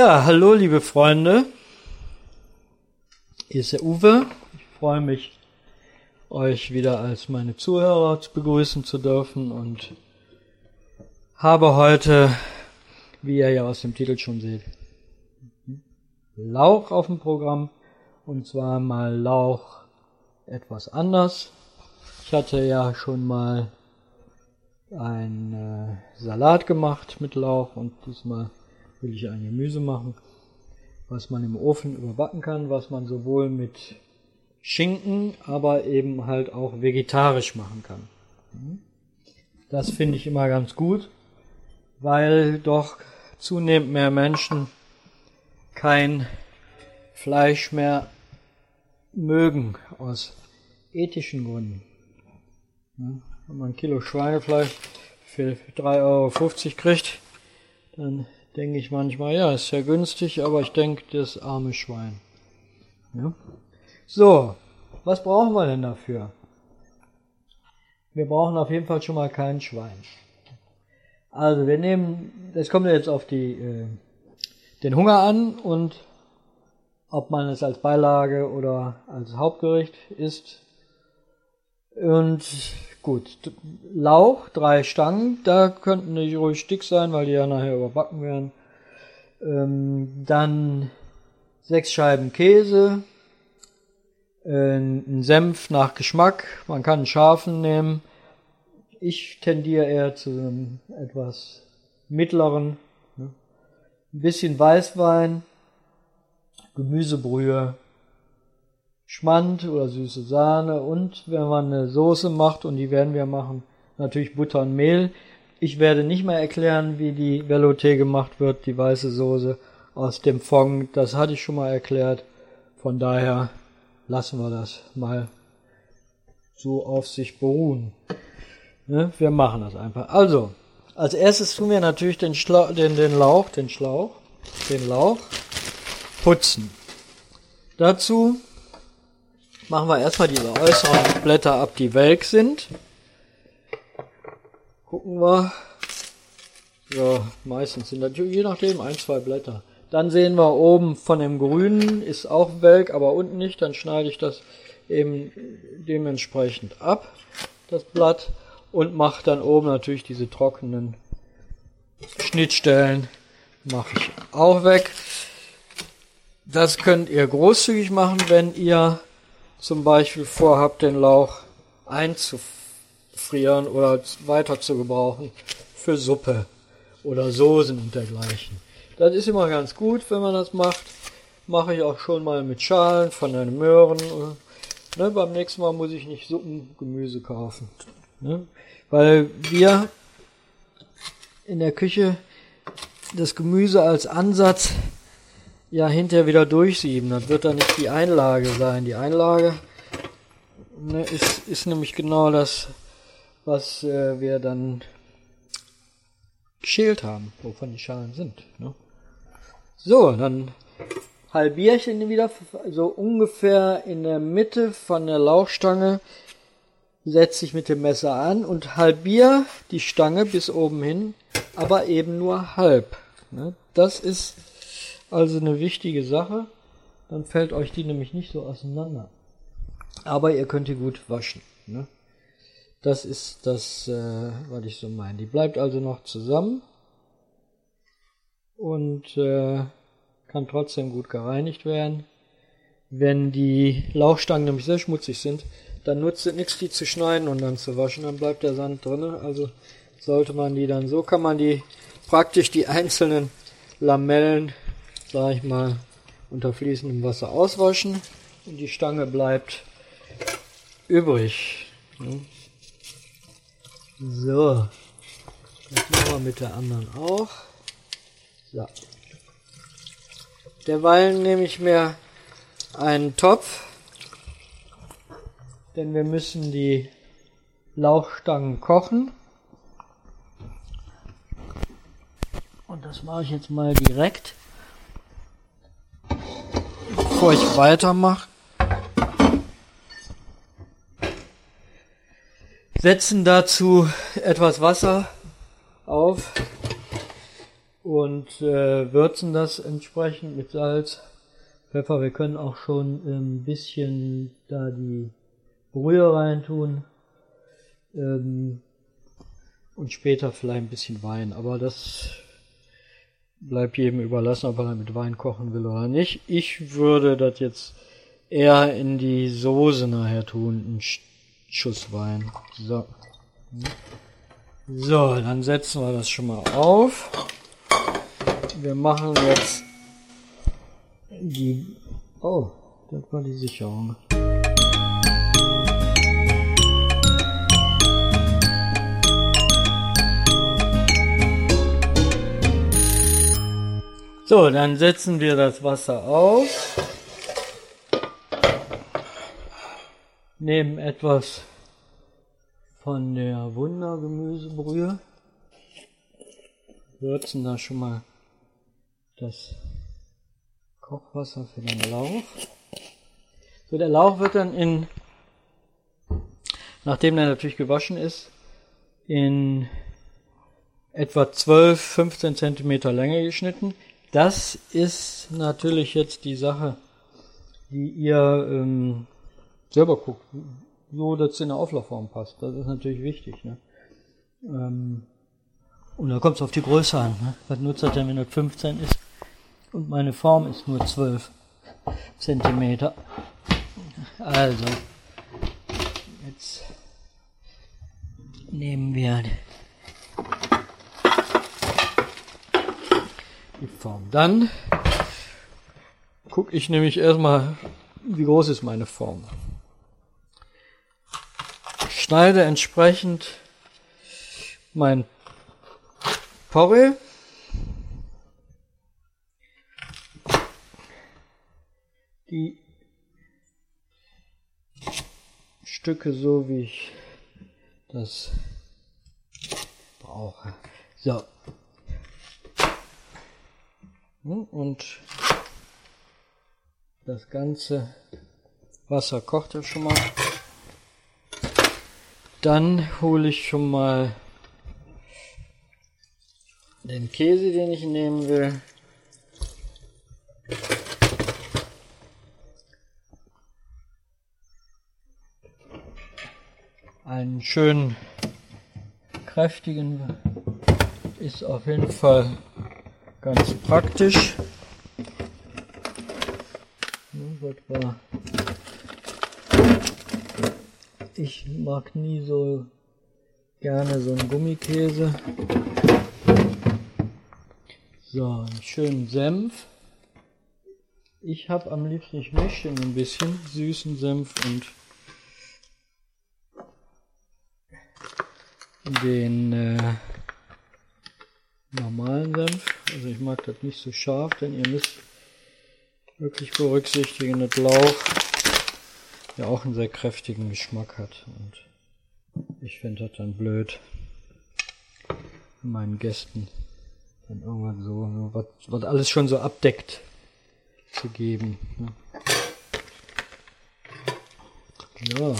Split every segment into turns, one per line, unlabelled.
Ja, hallo liebe Freunde. Hier ist der Uwe. Ich freue mich, euch wieder als meine Zuhörer begrüßen zu dürfen und habe heute, wie ihr ja aus dem Titel schon seht, Lauch auf dem Programm und zwar mal Lauch etwas anders. Ich hatte ja schon mal ein äh, Salat gemacht mit Lauch und diesmal will ich ein Gemüse machen, was man im Ofen überbacken kann, was man sowohl mit Schinken, aber eben halt auch vegetarisch machen kann. Das finde ich immer ganz gut, weil doch zunehmend mehr Menschen kein Fleisch mehr mögen aus ethischen Gründen. Wenn man ein Kilo Schweinefleisch für 3,50 Euro kriegt, dann denke ich manchmal, ja, ist ja günstig, aber ich denke, das arme Schwein. Ja? So, was brauchen wir denn dafür? Wir brauchen auf jeden Fall schon mal kein Schwein. Also wir nehmen, das kommt jetzt auf die, äh, den Hunger an und ob man es als Beilage oder als Hauptgericht isst. Und gut, Lauch, drei Stangen, da könnten die ruhig dick sein, weil die ja nachher überbacken werden. Ähm, dann sechs Scheiben Käse, äh, ein Senf nach Geschmack, man kann einen scharfen nehmen. Ich tendiere eher zu einem etwas mittleren. Ne? Ein bisschen Weißwein, Gemüsebrühe, Schmand oder süße Sahne und wenn man eine Soße macht, und die werden wir machen, natürlich Butter und Mehl. Ich werde nicht mehr erklären, wie die Velouté gemacht wird, die weiße Soße aus dem Fond. Das hatte ich schon mal erklärt. Von daher lassen wir das mal so auf sich beruhen. Ne? Wir machen das einfach. Also, als erstes tun wir natürlich den, Schla den, den Lauch, den Schlauch, den Lauch putzen. Dazu machen wir erstmal diese äußeren Blätter ab, die welk sind. Gucken wir. Ja, meistens sind das je nachdem ein, zwei Blätter. Dann sehen wir oben von dem Grünen ist auch welk, aber unten nicht. Dann schneide ich das eben dementsprechend ab, das Blatt, und mache dann oben natürlich diese trockenen Schnittstellen mache ich auch weg. Das könnt ihr großzügig machen, wenn ihr zum Beispiel vorhabt, den Lauch einzufrieren oder weiter zu gebrauchen für Suppe oder Soßen und dergleichen. Das ist immer ganz gut, wenn man das macht. Mache ich auch schon mal mit Schalen von den Möhren. Ne, beim nächsten Mal muss ich nicht Suppengemüse kaufen. Ne? Weil wir in der Küche das Gemüse als Ansatz ja hinterher wieder durchsieben. Das wird dann nicht die Einlage sein. Die Einlage ne, ist, ist nämlich genau das, was äh, wir dann geschält haben, wovon die Schalen sind. Ne? So, dann halbiere ich ihn wieder so ungefähr in der Mitte von der Lauchstange setze ich mit dem Messer an und halbiere die Stange bis oben hin, aber eben nur halb. Ne? Das ist also eine wichtige Sache. Dann fällt euch die nämlich nicht so auseinander. Aber ihr könnt die gut waschen. Ne? Das ist das, äh, was ich so meine. Die bleibt also noch zusammen und äh, kann trotzdem gut gereinigt werden. Wenn die Lauchstangen nämlich sehr schmutzig sind, dann nutzt es nichts, die zu schneiden und dann zu waschen, dann bleibt der Sand drin. Also sollte man die dann, so kann man die praktisch die einzelnen Lamellen sag ich mal, unter fließendem Wasser auswaschen und die Stange bleibt übrig. So, das machen wir mit der anderen auch. So. Derweil nehme ich mir einen Topf, denn wir müssen die Lauchstangen kochen. Und das mache ich jetzt mal direkt bevor ich weitermache. Setzen dazu etwas Wasser auf und äh, würzen das entsprechend mit Salz, Pfeffer. Wir können auch schon ein bisschen da die Brühe reintun ähm, und später vielleicht ein bisschen Wein. Aber das bleibt jedem überlassen, ob er mit Wein kochen will oder nicht. Ich würde das jetzt eher in die Soße nachher tun, einen Schuss Wein. So. So, dann setzen wir das schon mal auf. Wir machen jetzt die... Oh, das war die Sicherung. So, dann setzen wir das Wasser auf. Nehmen etwas von der Wundergemüsebrühe. Würzen da schon mal das Kochwasser für den Lauch. So, der Lauch wird dann in, nachdem er natürlich gewaschen ist, in etwa 12, 15 Zentimeter Länge geschnitten. Das ist natürlich jetzt die Sache, die ihr ähm, selber guckt, so dass es in der Auflaufform passt. Das ist natürlich wichtig. Ne? Ähm, und da kommt es auf die Größe an. Ne? Was nutzt das denn, wenn das 15 ist? Und meine Form ist nur 12 Zentimeter. Also, jetzt nehmen wir die Form. Dann gucke ich nämlich erstmal, wie groß ist meine Form. Schneide entsprechend mein Porree. Die Stücke so, wie ich das brauche. So, und das ganze Wasser kocht ja schon mal. Dann hole ich schon mal den Käse, den ich nehmen will. Einen schönen kräftigen ist auf jeden Fall Ganz praktisch. Ich mag nie so gerne so einen Gummikäse. So, einen schönen Senf. Ich habe am liebsten, ich mische ein bisschen süßen Senf und den äh, normalen Senf. Also ich mag das nicht so scharf, denn ihr müsst wirklich berücksichtigen, dass Lauch ja auch einen sehr kräftigen Geschmack hat. Und ich finde das dann blöd, meinen Gästen dann irgendwann so, so was, was alles schon so abdeckt zu geben. Ne? Ja.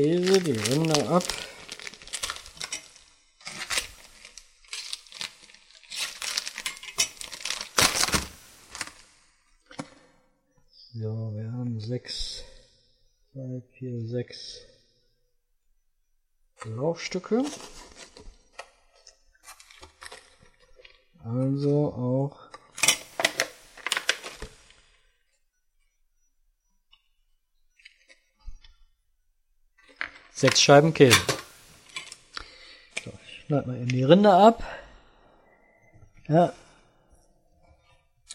Käse, die Ränder ab. So, wir haben sechs, drei, vier, sechs Laufstücke. Also auch Sechs Scheiben Käse. So, ich schneide mal eben die Rinde ab. Ja.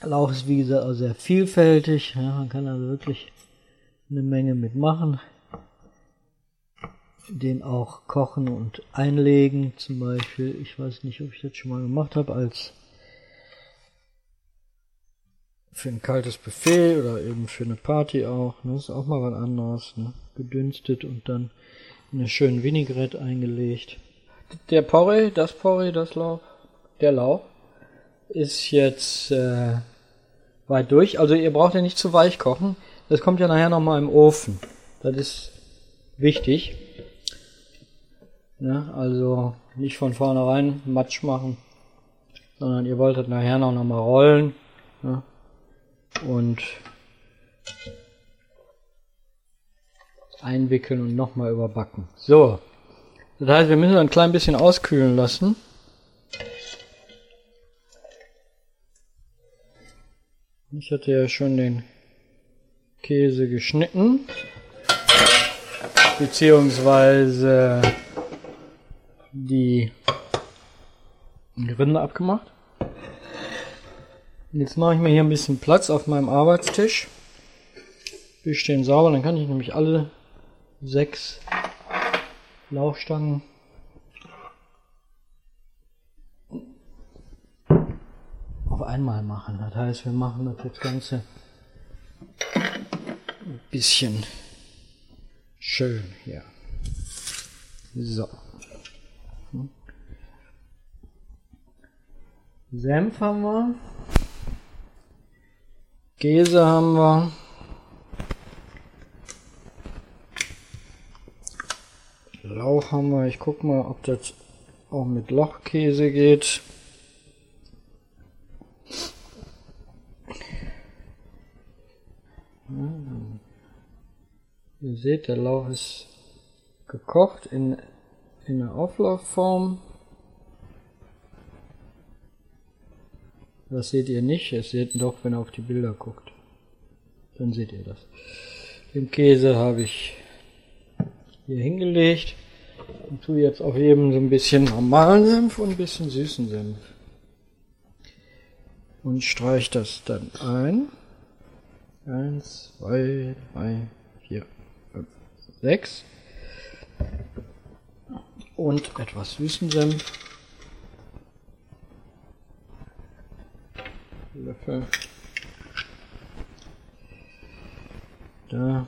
Lauch ist wie gesagt auch sehr vielfältig. Ja, man kann also wirklich eine Menge mitmachen. Den auch kochen und einlegen. Zum Beispiel, ich weiß nicht, ob ich das schon mal gemacht habe, als für ein kaltes Buffet oder eben für eine Party auch. Ne? Das ist auch mal was anderes. Ne? Gedünstet und dann eine schöne Vinaigrette eingelegt. Der Porree, das Porree, das Lauch, der Lauch ist jetzt äh, weit durch. Also ihr braucht ja nicht zu weich kochen. Das kommt ja nachher nochmal im Ofen. Das ist wichtig. Ne? Also nicht von vornherein Matsch machen, sondern ihr wolltet nachher noch mal rollen ne? und einwickeln und nochmal überbacken. So, das heißt, wir müssen ein klein bisschen auskühlen lassen. Ich hatte ja schon den Käse geschnitten, beziehungsweise die Rinde abgemacht. Jetzt mache ich mir hier ein bisschen Platz auf meinem Arbeitstisch. Wir stehen sauber, dann kann ich nämlich alle sechs Lauchstangen auf einmal machen. Das heißt, wir machen das Ganze ein bisschen schön hier. So. Senf haben wir. Käse haben wir. Lauch haben wir. Ich guck mal, ob das auch mit Lochkäse geht. Ihr seht, der Lauch ist gekocht in, in der Auflaufform. Das seht ihr nicht, es seht doch, wenn ihr auf die Bilder guckt. Dann seht ihr das. Den Käse habe ich hier hingelegt und tue jetzt auf jedem so ein bisschen normalen Senf und ein bisschen süßen Senf. Und streiche das dann ein. Eins, zwei, drei, vier, fünf, sechs. Und etwas süßen Senf. Löffel. Da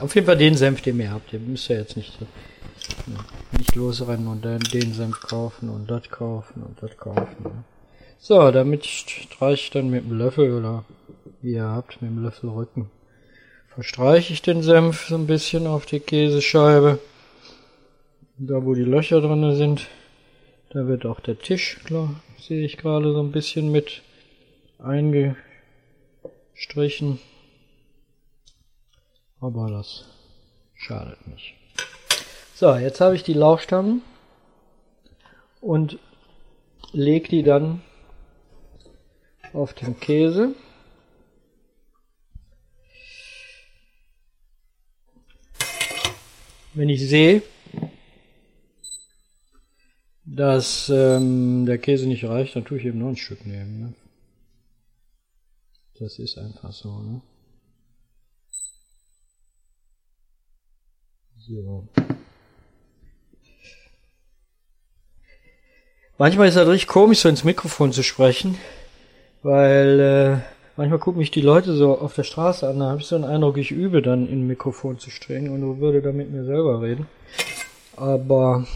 auf jeden Fall den Senf, den ihr habt. Ihr müsst ja jetzt nicht, nicht losrennen und dann den Senf kaufen und das kaufen und das kaufen. Ne? So, damit streiche ich dann mit dem Löffel oder wie ihr habt, mit dem Löffel Rücken. Verstreiche ich den Senf so ein bisschen auf die Käsescheibe. Da wo die Löcher drin sind, da wird auch der Tisch, klar, sehe ich gerade so ein bisschen mit eingestrichen. Aber das schadet nicht. So, jetzt habe ich die Lauchstangen und lege die dann auf den Käse. Wenn ich sehe, dass ähm, der Käse nicht reicht, dann tue ich eben noch ein Stück nehmen. Ne? Das ist einfach so. Ne? So. Manchmal ist es richtig komisch, so ins Mikrofon zu sprechen, weil äh, manchmal gucken mich die Leute so auf der Straße an, da habe ich so einen Eindruck, ich übe dann in Mikrofon zu stehen und würde da mit mir selber reden. Aber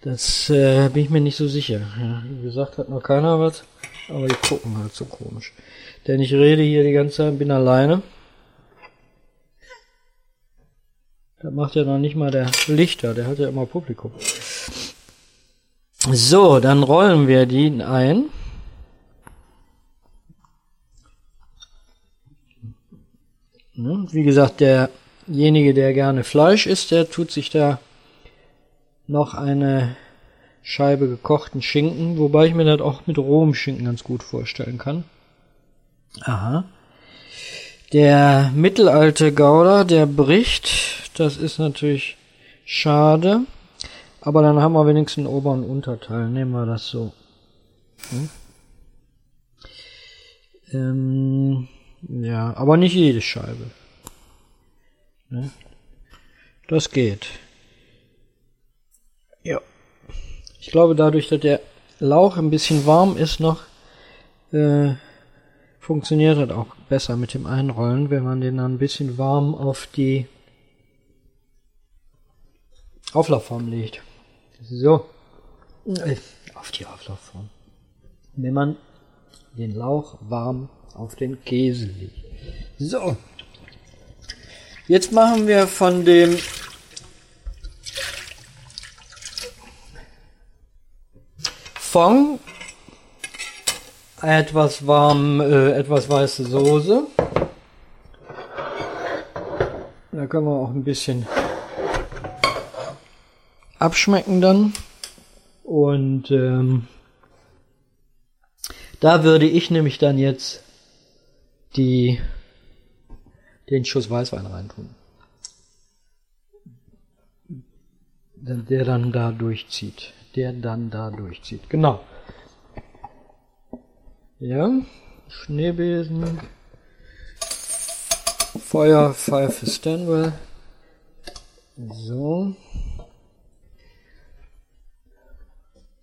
das äh, bin ich mir nicht so sicher. Ja, wie gesagt, hat noch keiner was, aber die gucken halt so komisch. Denn ich rede hier die ganze Zeit, bin alleine. Das macht ja noch nicht mal der Lichter, der hat ja immer Publikum. So, dann rollen wir die ein. Ne, wie gesagt, derjenige, der gerne Fleisch isst, der tut sich da noch eine Scheibe gekochten Schinken, wobei ich mir das auch mit rohem Schinken ganz gut vorstellen kann. Aha. Der mittelalte Gouda, der bricht das ist natürlich schade. Aber dann haben wir wenigstens einen Ober- und Unterteil. Nehmen wir das so. Hm? Ähm, ja, aber nicht jede Scheibe. Ne? Das geht. Ja. Ich glaube, dadurch, dass der Lauch ein bisschen warm ist noch, äh, funktioniert das auch besser mit dem Einrollen, wenn man den dann ein bisschen warm auf die Auflaufform legt. So. Äh, auf die Auflaufform. Wenn man den Lauch warm auf den Käse legt. So. Jetzt machen wir von dem Fong etwas warm, äh, etwas weiße Soße. Da können wir auch ein bisschen abschmecken dann. Und ähm, da würde ich nämlich dann jetzt die den Schuss Weißwein reintun. Der dann da durchzieht. Der dann da durchzieht. Genau. Ja. Schneebesen. Feuer, Pfeife, Stanwell. So.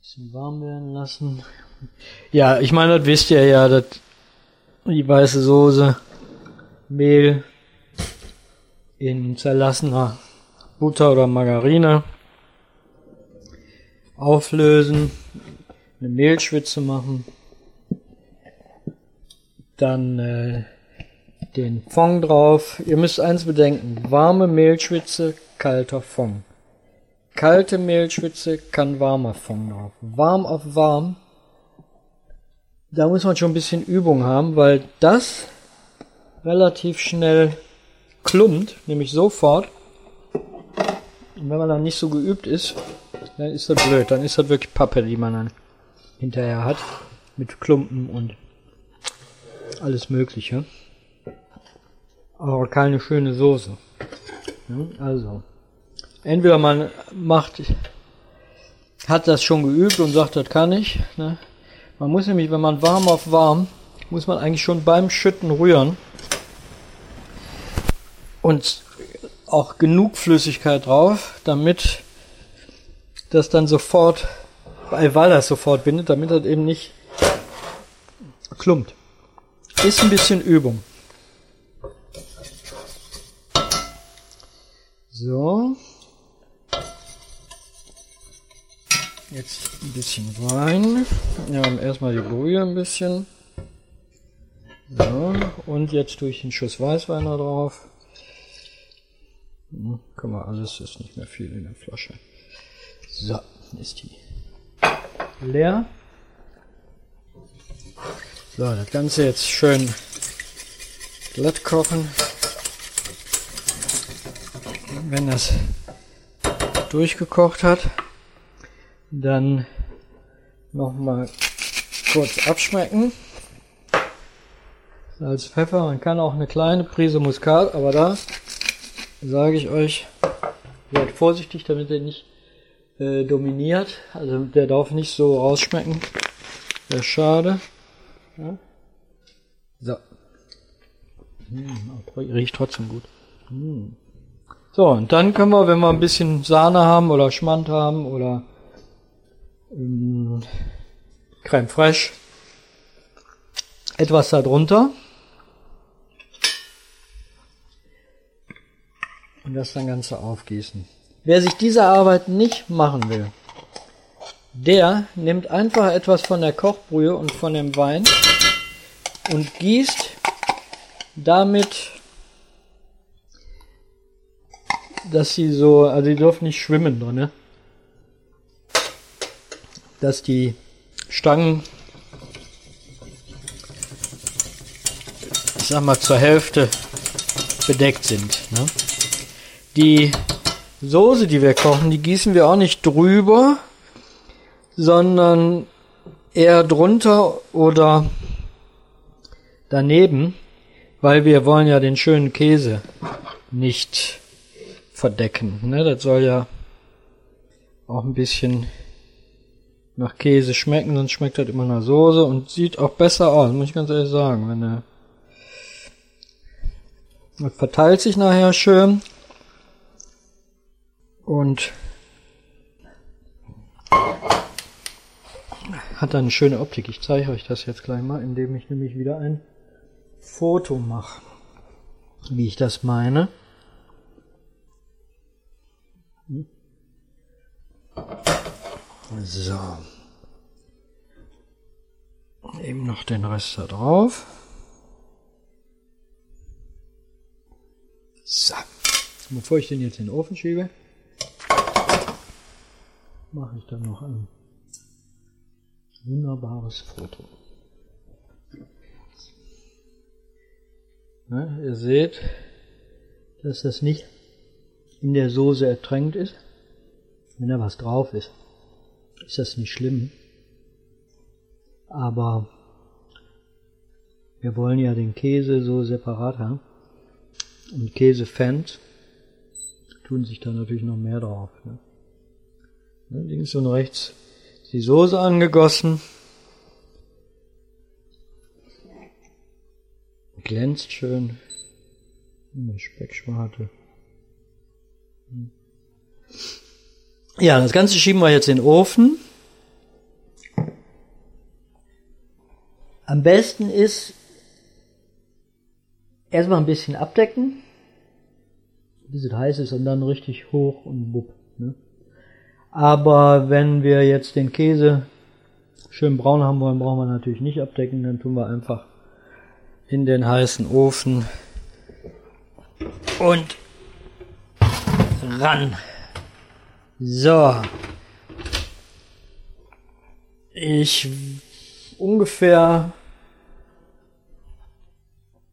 Bisschen warm werden lassen. Ja, ich meine, das wisst ihr ja, dass die weiße Soße, Mehl in zerlassener Butter oder Margarine auflösen, eine Mehlschwitze machen, dann äh, den Fond drauf. Ihr müsst eins bedenken, warme Mehlschwitze, kalter Fond. Kalte Mehlschwitze kann warmer Fond drauf. Warm auf warm, da muss man schon ein bisschen Übung haben, weil das relativ schnell klumpt, nämlich sofort. Und wenn man dann nicht so geübt ist, dann ist das blöd. Dann ist das wirklich Pappe, die man dann hinterher hat. Mit Klumpen und alles Mögliche. Aber keine schöne Soße. Also, entweder man macht, hat das schon geübt und sagt, das kann ich. Ne? Man muss nämlich, wenn man warm auf warm, muss man eigentlich schon beim Schütten rühren und auch genug Flüssigkeit drauf, damit das dann sofort, weil das sofort bindet, damit das eben nicht klumpt. Ist ein bisschen Übung. So. Jetzt ein bisschen Wein. Ja, erstmal die Brühe ein bisschen. So, und jetzt durch den Schuss Weißwein da drauf. Hm, guck mal, alles ist nicht mehr viel in der Flasche. So, ist die leer. So, das Ganze jetzt schön glatt kochen. Wenn das durchgekocht hat, dann nochmal kurz abschmecken. Salz, Pfeffer, man kann auch eine kleine Prise Muskat, aber da sage ich euch, seid vorsichtig, damit er nicht äh, dominiert. Also der darf nicht so rausschmecken. Wäre schade. Ja. So. Hm, riecht trotzdem gut. Hm. So, und dann können wir, wenn wir ein bisschen Sahne haben oder Schmand haben oder Creme fraiche, etwas darunter. und das dann Ganze aufgießen. Wer sich diese Arbeit nicht machen will, der nimmt einfach etwas von der Kochbrühe und von dem Wein und gießt damit, dass sie so, also die dürfen nicht schwimmen drin, ne? Dass die Stangen, ich sag mal, zur Hälfte bedeckt sind. Ne? Die Soße, die wir kochen, die gießen wir auch nicht drüber, sondern eher drunter oder daneben, weil wir wollen ja den schönen Käse nicht verdecken. Ne? Das soll ja auch ein bisschen nach Käse schmecken, sonst schmeckt das immer nach Soße und sieht auch besser aus, muss ich ganz ehrlich sagen. Wenn er das verteilt sich nachher schön und hat dann eine schöne Optik. Ich zeige euch das jetzt gleich mal, indem ich nämlich wieder ein Foto mache, wie ich das meine. So. Eben noch den Rest da drauf. So. Bevor ich den jetzt in den Ofen schiebe, mache ich dann noch an Wunderbares Foto. Ne, ihr seht, dass das nicht in der Soße ertränkt ist. Wenn da was drauf ist, ist das nicht schlimm. Aber wir wollen ja den Käse so separat haben. Und Käsefans tun sich da natürlich noch mehr drauf. Ne? ne links und rechts ist die Soße angegossen. Glänzt schön. Eine Speckschwarte. Ja, das Ganze schieben wir jetzt in den Ofen. Am besten ist erstmal ein bisschen abdecken, bis es heiß ist und dann richtig hoch und bupp. Ne? Aber wenn wir jetzt den Käse schön braun haben wollen, brauchen wir natürlich nicht abdecken, dann tun wir einfach in den heißen Ofen und ran. So. Ich ungefähr,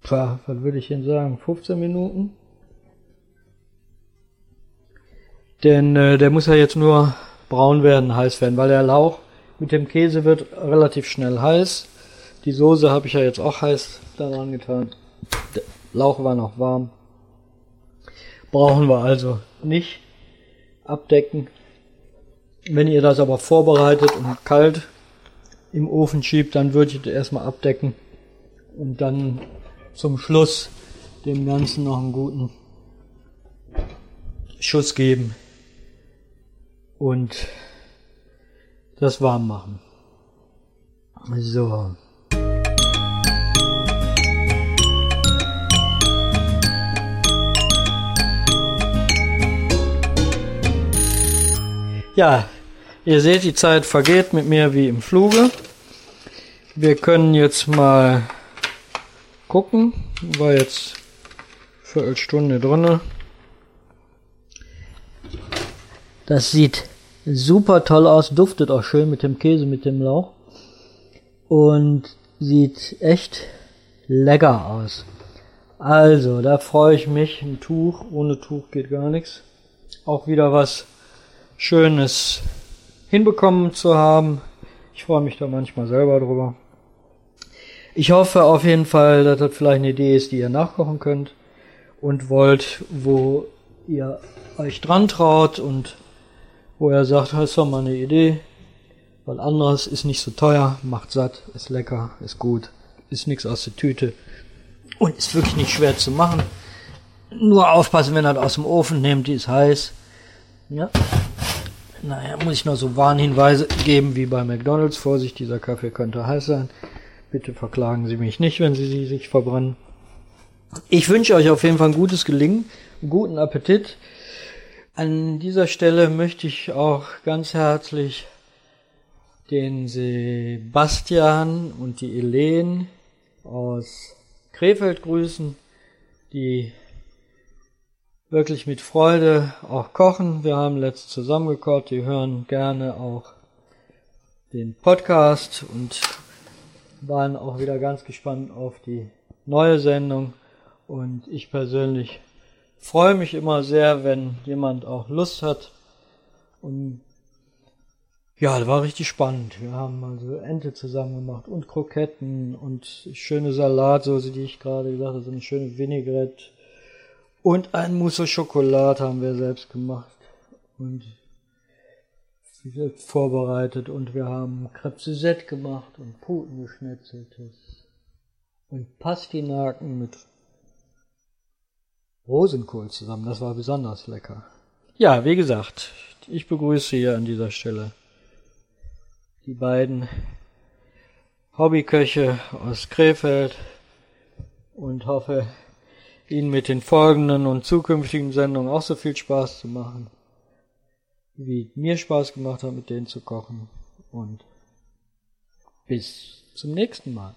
was würde ich denn sagen, 15 Minuten. Denn äh, der muss ja jetzt nur braun werden, heiß werden, weil der Lauch mit dem Käse wird relativ schnell heiß. Die Soße habe ich ja jetzt auch heiß daran getan. Der Lauch war noch warm. Brauchen wir also nicht abdecken. Wenn ihr das aber vorbereitet und kalt im Ofen schiebt, dann würde ich das erstmal abdecken und dann zum Schluss dem Ganzen noch einen guten Schuss geben und das warm machen. So. Ja, ihr seht, die Zeit vergeht mit mir wie im Fluge. Wir können jetzt mal gucken. War jetzt Viertelstunde drinne. Das sieht super toll aus, duftet auch schön mit dem Käse, mit dem Lauch. Und sieht echt lecker aus. Also, da freue ich mich. Ein Tuch, ohne Tuch geht gar nichts. Auch wieder was Schönes hinbekommen zu haben. Ich freue mich da manchmal selber drüber. Ich hoffe auf jeden Fall, dass das vielleicht eine Idee ist, die ihr nachkochen könnt und wollt, wo ihr euch dran traut und wo ihr sagt, das ist doch mal eine Idee, weil anderes ist nicht so teuer, macht satt, ist lecker, ist gut, ist nichts aus der Tüte und ist wirklich nicht schwer zu machen. Nur aufpassen, wenn ihr das aus dem Ofen nehmt, die ist heiß. Ja, naja, muss ich noch so Warnhinweise geben wie bei McDonalds. Vorsicht, dieser Kaffee könnte heiß sein. Bitte verklagen Sie mich nicht, wenn Sie sie sich verbrennen. Ich wünsche euch auf jeden Fall ein gutes Gelingen, guten Appetit. An dieser Stelle möchte ich auch ganz herzlich den Sebastian und die Elen aus Krefeld grüßen, die wirklich mit Freude auch kochen. Wir haben letzt zusammengekocht. Die hören gerne auch den Podcast und waren auch wieder ganz gespannt auf die neue Sendung. Und ich persönlich freue mich immer sehr, wenn jemand auch Lust hat. Und ja, das war richtig spannend. Wir haben also Ente zusammen gemacht und Kroketten und schöne Salatsoße, die ich gerade gesagt habe, so eine schöne Vinaigrette und ein Mousse Schokolade haben wir selbst gemacht und vorbereitet. Und wir haben Crepe Suzette gemacht und Putengeschnetzeltes und Pastinaken mit Rosenkohl zusammen. Das war besonders lecker. Ja, wie gesagt, ich begrüße hier an dieser Stelle die beiden Hobbyköche aus Krefeld und hoffe, Ihnen mit den folgenden und zukünftigen Sendungen auch so viel Spaß zu machen, wie mir Spaß gemacht hat, mit denen zu kochen. Und bis zum nächsten Mal.